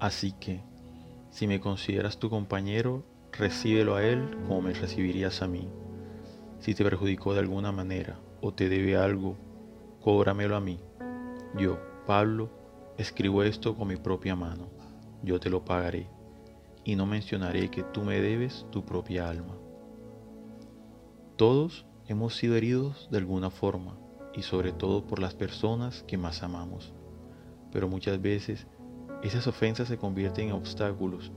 Así que, si me consideras tu compañero, recíbelo a él como me recibirías a mí. Si te perjudicó de alguna manera o te debe algo, cóbramelo a mí. Yo, Pablo, escribo esto con mi propia mano. Yo te lo pagaré. Y no mencionaré que tú me debes tu propia alma. Todos hemos sido heridos de alguna forma y sobre todo por las personas que más amamos. Pero muchas veces esas ofensas se convierten en obstáculos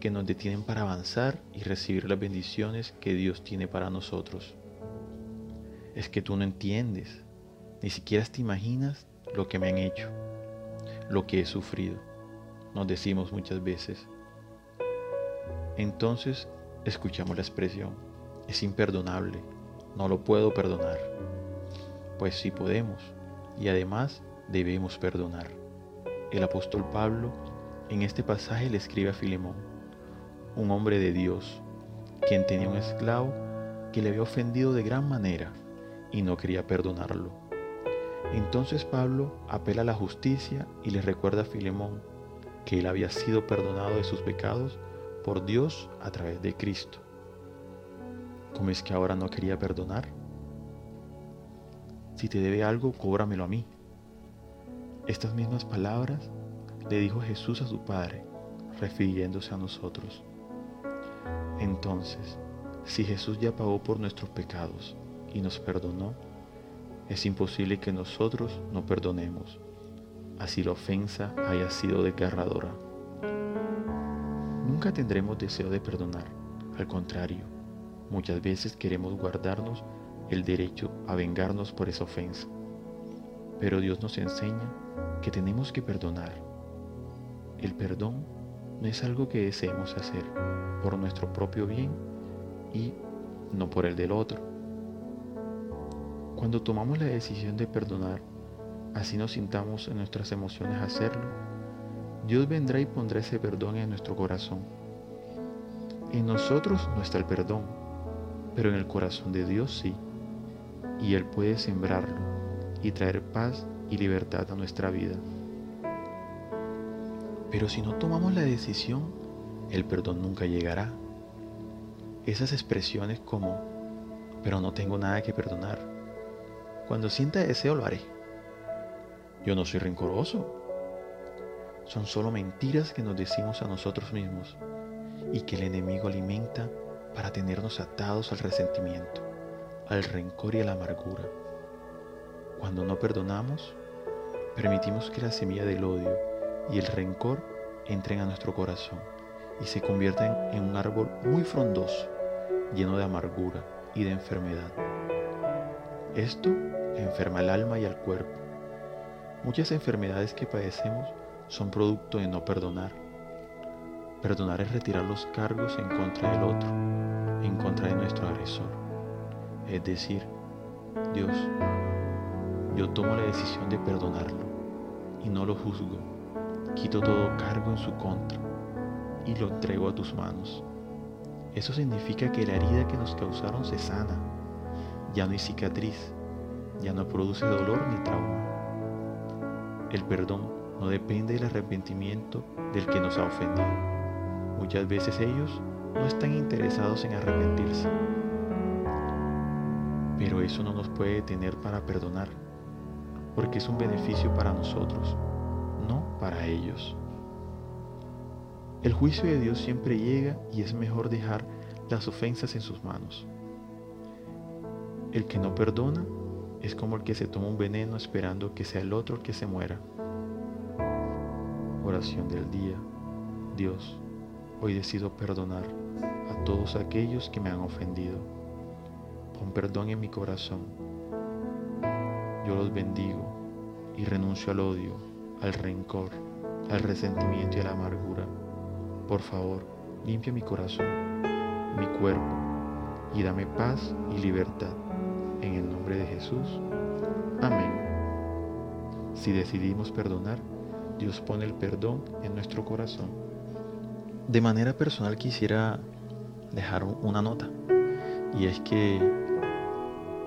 que nos detienen para avanzar y recibir las bendiciones que Dios tiene para nosotros. Es que tú no entiendes, ni siquiera te imaginas lo que me han hecho, lo que he sufrido, nos decimos muchas veces. Entonces escuchamos la expresión, es imperdonable, no lo puedo perdonar. Pues sí podemos y además debemos perdonar. El apóstol Pablo en este pasaje le escribe a Filemón, un hombre de Dios, quien tenía un esclavo que le había ofendido de gran manera y no quería perdonarlo. Entonces Pablo apela a la justicia y le recuerda a Filemón que él había sido perdonado de sus pecados por Dios a través de Cristo. ¿Cómo es que ahora no quería perdonar? Si te debe algo, cóbramelo a mí. Estas mismas palabras le dijo Jesús a su Padre, refiriéndose a nosotros. Entonces, si Jesús ya pagó por nuestros pecados y nos perdonó, es imposible que nosotros no perdonemos, así la ofensa haya sido desgarradora. Nunca tendremos deseo de perdonar, al contrario, muchas veces queremos guardarnos el derecho a vengarnos por esa ofensa. Pero Dios nos enseña que tenemos que perdonar. El perdón no es algo que deseemos hacer por nuestro propio bien y no por el del otro. Cuando tomamos la decisión de perdonar, así nos sintamos en nuestras emociones hacerlo, Dios vendrá y pondrá ese perdón en nuestro corazón. En nosotros no está el perdón, pero en el corazón de Dios sí y Él puede sembrarlo y traer paz y libertad a nuestra vida. Pero si no tomamos la decisión, el perdón nunca llegará. Esas expresiones como, pero no tengo nada que perdonar. Cuando sienta deseo lo haré. Yo no soy rencoroso. Son solo mentiras que nos decimos a nosotros mismos y que el enemigo alimenta para tenernos atados al resentimiento al rencor y a la amargura. Cuando no perdonamos, permitimos que la semilla del odio y el rencor entren a nuestro corazón y se conviertan en un árbol muy frondoso, lleno de amargura y de enfermedad. Esto enferma el alma y el cuerpo. Muchas enfermedades que padecemos son producto de no perdonar. Perdonar es retirar los cargos en contra del otro, en contra de nuestro agresor. Es decir, Dios, yo tomo la decisión de perdonarlo y no lo juzgo. Quito todo cargo en su contra y lo entrego a tus manos. Eso significa que la herida que nos causaron se sana. Ya no hay cicatriz, ya no produce dolor ni trauma. El perdón no depende del arrepentimiento del que nos ha ofendido. Muchas veces ellos no están interesados en arrepentirse pero eso no nos puede detener para perdonar, porque es un beneficio para nosotros, no para ellos. El juicio de Dios siempre llega y es mejor dejar las ofensas en sus manos. El que no perdona es como el que se toma un veneno esperando que sea el otro el que se muera. Oración del día. Dios, hoy decido perdonar a todos aquellos que me han ofendido Pon perdón en mi corazón. Yo los bendigo y renuncio al odio, al rencor, al resentimiento y a la amargura. Por favor, limpia mi corazón, mi cuerpo y dame paz y libertad. En el nombre de Jesús. Amén. Si decidimos perdonar, Dios pone el perdón en nuestro corazón. De manera personal quisiera dejar una nota. Y es que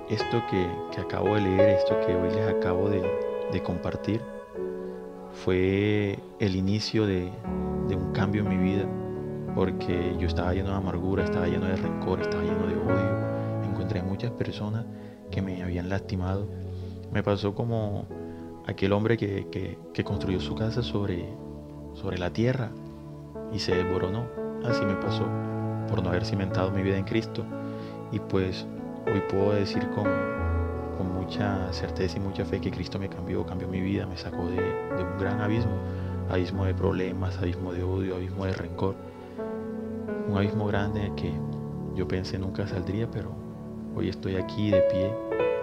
esto que, acabo de leer, esto que hoy les acabo de, de compartir, fue el inicio de, un cambio en mi vida, porque yo estaba lleno de amargura, estaba lleno de rencor, estaba lleno de odio. Encontré muchas personas que me habían lastimado. Me pasó como aquel hombre que, construyó su casa sobre, sobre la tierra y se desboronó. Así me pasó por no haber cimentado mi vida en Cristo. Y pues hoy puedo decir con mucha certeza y mucha fe que Cristo me cambió, cambió mi vida, me sacó de, un gran abismo, abismo de problemas, abismo de odio, abismo de rencor. Un abismo grande que yo pensé nunca saldría, pero hoy estoy aquí de pie,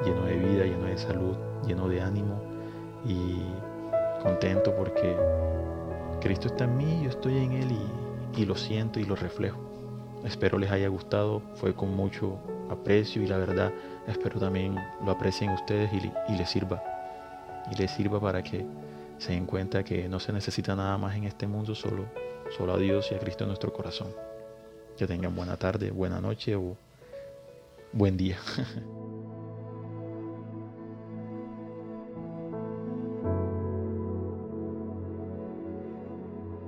lleno de vida, lleno de salud, lleno de ánimo y contento porque Cristo está en mí, yo estoy en Él y, lo siento y lo reflejo. Espero les haya gustado, fue con mucho aprecio y la verdad espero también lo aprecien ustedes y, y les sirva. Y les sirva para que se den cuenta que no se necesita nada más en este mundo, solo, solo a Dios y a Cristo en nuestro corazón. Que tengan buena tarde, buena noche o buen día.